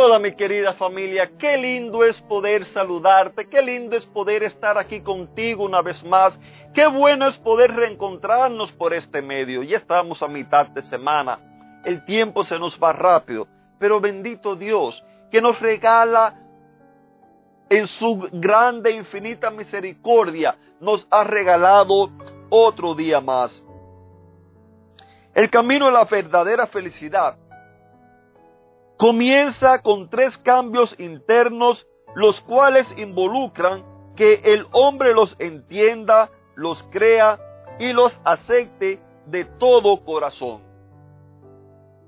Hola mi querida familia, qué lindo es poder saludarte, qué lindo es poder estar aquí contigo una vez más, qué bueno es poder reencontrarnos por este medio. Ya estamos a mitad de semana, el tiempo se nos va rápido, pero bendito Dios que nos regala en su grande e infinita misericordia, nos ha regalado otro día más. El camino a la verdadera felicidad comienza con tres cambios internos, los cuales involucran que el hombre los entienda, los crea y los acepte de todo corazón.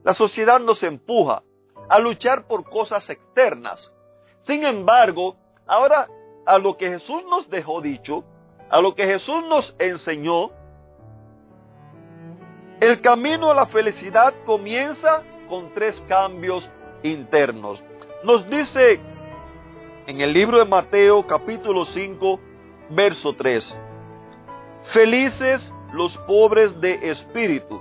La sociedad nos empuja a luchar por cosas externas. Sin embargo, ahora a lo que Jesús nos dejó dicho, a lo que Jesús nos enseñó, el camino a la felicidad comienza con tres cambios internos. Nos dice en el libro de Mateo capítulo 5, verso 3, Felices los pobres de espíritu,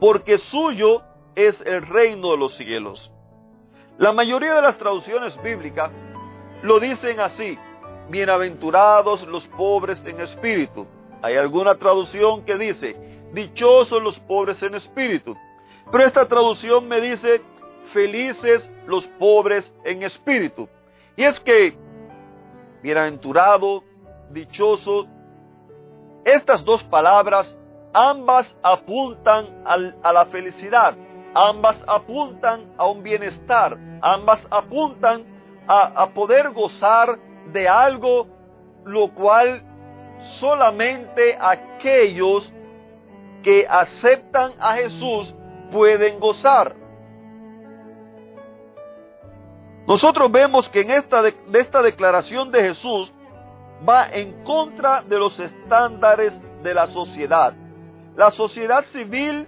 porque suyo es el reino de los cielos. La mayoría de las traducciones bíblicas lo dicen así, bienaventurados los pobres en espíritu. Hay alguna traducción que dice, dichosos los pobres en espíritu. Pero esta traducción me dice, felices los pobres en espíritu. Y es que, bienaventurado, dichoso, estas dos palabras ambas apuntan a la felicidad, ambas apuntan a un bienestar, ambas apuntan a, a poder gozar de algo lo cual solamente aquellos que aceptan a Jesús pueden gozar. Nosotros vemos que en esta, de, esta declaración de Jesús va en contra de los estándares de la sociedad. La sociedad civil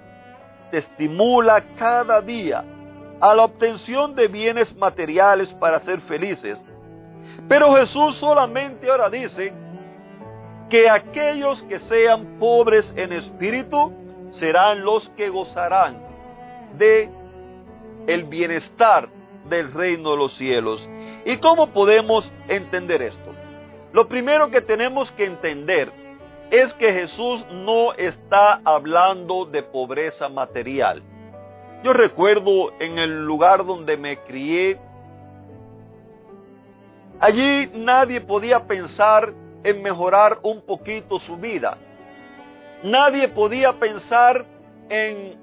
te estimula cada día a la obtención de bienes materiales para ser felices. Pero Jesús solamente ahora dice que aquellos que sean pobres en espíritu serán los que gozarán de el bienestar del reino de los cielos. ¿Y cómo podemos entender esto? Lo primero que tenemos que entender es que Jesús no está hablando de pobreza material. Yo recuerdo en el lugar donde me crié, allí nadie podía pensar en mejorar un poquito su vida. Nadie podía pensar en,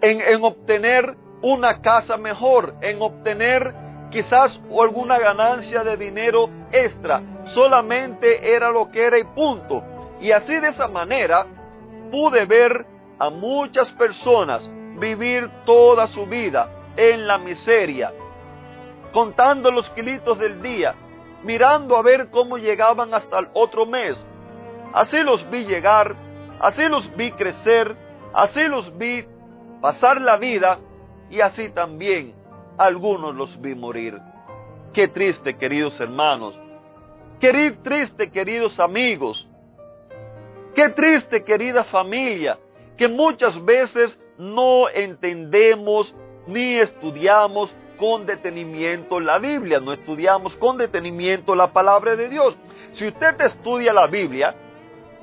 en, en obtener una casa mejor, en obtener quizás alguna ganancia de dinero extra. Solamente era lo que era y punto. Y así de esa manera pude ver a muchas personas vivir toda su vida en la miseria, contando los kilitos del día, mirando a ver cómo llegaban hasta el otro mes. Así los vi llegar, así los vi crecer, así los vi pasar la vida y así también algunos los vi morir. Qué triste, queridos hermanos. Qué triste, queridos amigos. Qué triste, querida familia, que muchas veces no entendemos ni estudiamos con detenimiento la Biblia, no estudiamos con detenimiento la palabra de Dios. Si usted estudia la Biblia,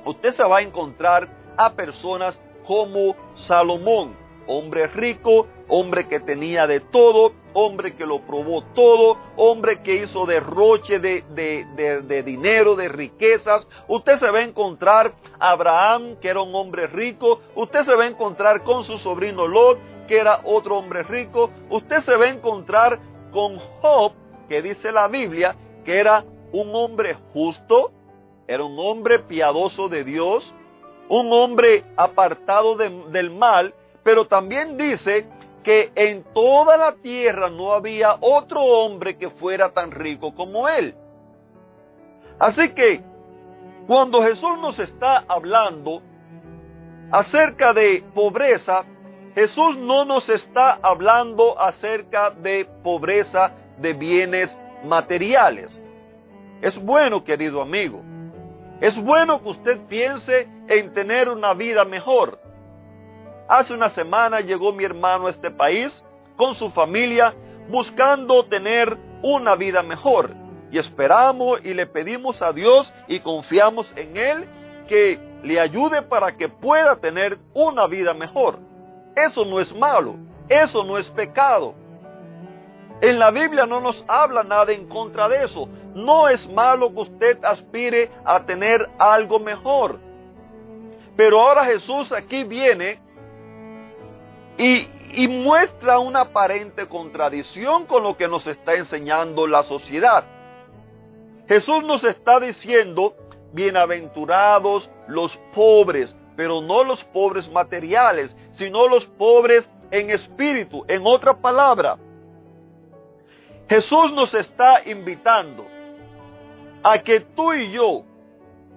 usted se va a encontrar a personas como Salomón, hombre rico, hombre que tenía de todo, hombre que lo probó todo, hombre que hizo derroche de, de, dinero, de riquezas. Usted se va a encontrar Abraham, que era un hombre rico. Usted se va a encontrar con su sobrino Lot, que era otro hombre rico. Usted se va a encontrar con Job, que dice la Biblia, que era un hombre justo, era un hombre piadoso de Dios, un hombre apartado del mal, pero también dice que en toda la tierra no había otro hombre que fuera tan rico como él. Así que cuando Jesús nos está hablando acerca de pobreza, Jesús no nos está hablando acerca de pobreza de bienes materiales. Es bueno, querido amigo, es bueno que usted piense en tener una vida mejor. Hace una semana llegó mi hermano a este país con su familia buscando tener una vida mejor. Y esperamos y le pedimos a Dios y confiamos en Él que le ayude para que pueda tener una vida mejor. Eso no es malo, eso no es pecado. En la Biblia no nos habla nada en contra de eso. No es malo que usted aspire a tener algo mejor. Pero ahora Jesús aquí viene y, muestra una aparente contradicción con lo que nos está enseñando la sociedad. Jesús nos está diciendo, bienaventurados los pobres, pero no los pobres materiales, sino los pobres en espíritu. En otra palabra, Jesús nos está invitando a que tú y yo,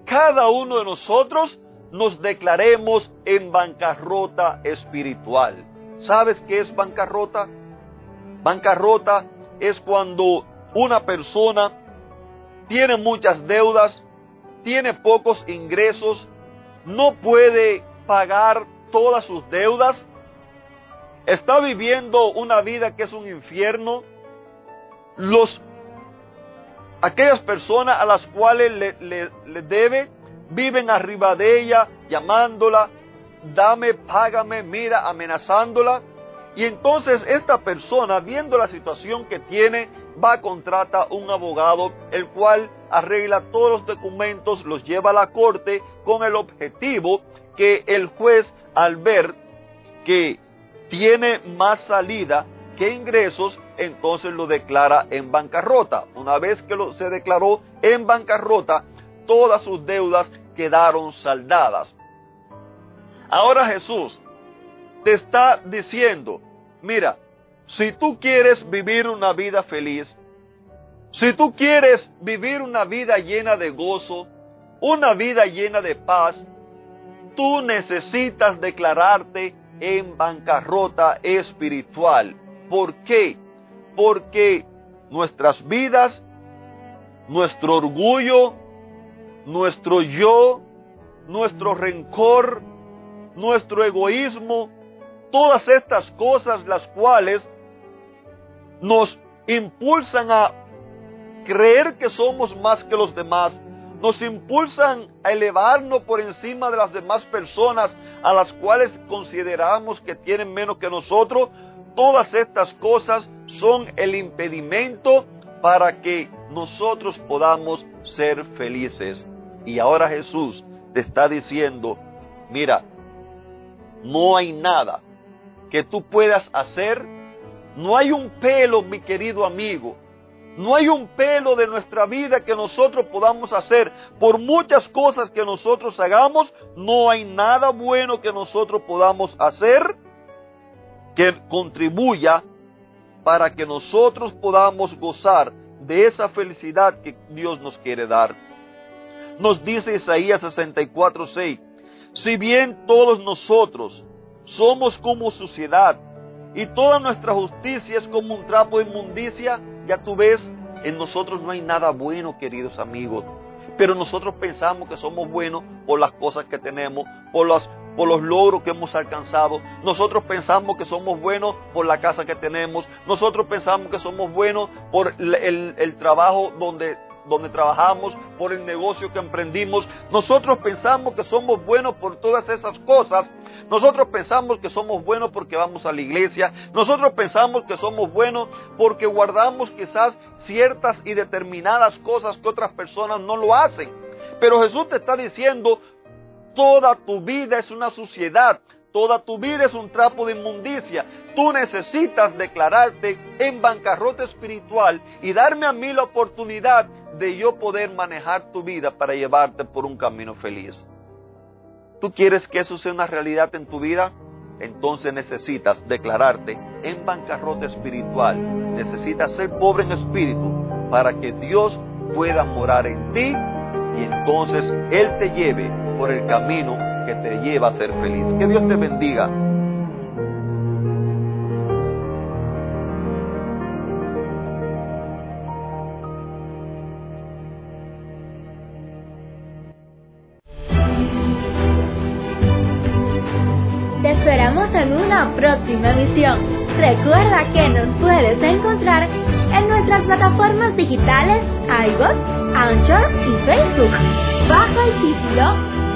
cada uno de nosotros, nos declaremos en bancarrota espiritual. ¿Sabes qué es bancarrota? Bancarrota es cuando una persona tiene muchas deudas, tiene pocos ingresos, no puede pagar todas sus deudas, está viviendo una vida que es un infierno, los aquellas personas a las cuales le, le, debe viven arriba de ella llamándola, dame, págame, mira, amenazándola. Y entonces esta persona, viendo la situación que tiene, va a contrata un abogado, el cual arregla todos los documentos, los lleva a la corte con el objetivo que el juez, al ver que tiene más salida que ingresos, entonces lo declara en bancarrota. Una vez que lo, se declaró en bancarrota, todas sus deudas quedaron saldadas. Ahora Jesús te está diciendo, mira, si tú quieres vivir una vida feliz, si tú quieres vivir una vida llena de gozo, una vida llena de paz, tú necesitas declararte en bancarrota espiritual. ¿Por qué? porque nuestras vidas, nuestro orgullo, nuestro yo, nuestro rencor, nuestro egoísmo, todas estas cosas las cuales nos impulsan a creer que somos más que los demás, nos impulsan a elevarnos por encima de las demás personas a las cuales consideramos que tienen menos que nosotros, todas estas cosas son el impedimento para que nosotros podamos ser felices. Y ahora Jesús te está diciendo, mira, no hay nada que tú puedas hacer, no hay un pelo, mi querido amigo, no hay un pelo de nuestra vida que nosotros podamos hacer. Por muchas cosas que nosotros hagamos, no hay nada bueno que nosotros podamos hacer que contribuya para que nosotros podamos gozar de esa felicidad que Dios nos quiere dar. Nos dice Isaías 64:6, si bien todos nosotros somos como suciedad y toda nuestra justicia es como un trapo de inmundicia, ya tú ves, en nosotros no hay nada bueno, queridos amigos. Pero nosotros pensamos que somos buenos por las cosas que tenemos, por las por los logros que hemos alcanzado. Nosotros pensamos que somos buenos por la casa que tenemos. Nosotros pensamos que somos buenos por el, trabajo donde, donde trabajamos, por el negocio que emprendimos. Nosotros pensamos que somos buenos por todas esas cosas. Nosotros pensamos que somos buenos porque vamos a la iglesia. Nosotros pensamos que somos buenos porque guardamos quizás ciertas y determinadas cosas que otras personas no lo hacen. Pero Jesús te está diciendo, Toda tu vida es una suciedad. Toda tu vida es un trapo de inmundicia. Tú necesitas declararte en bancarrota espiritual y darme a mí la oportunidad de yo poder manejar tu vida para llevarte por un camino feliz. ¿Tú quieres que eso sea una realidad en tu vida? Entonces necesitas declararte en bancarrota espiritual. Necesitas ser pobre en espíritu para que Dios pueda morar en ti y entonces Él te lleve por el camino que te lleva a ser feliz. Que Dios te bendiga. Te esperamos en una próxima emisión. Recuerda que nos puedes encontrar en nuestras plataformas digitales iBox, Anchor y Facebook. Bajo el título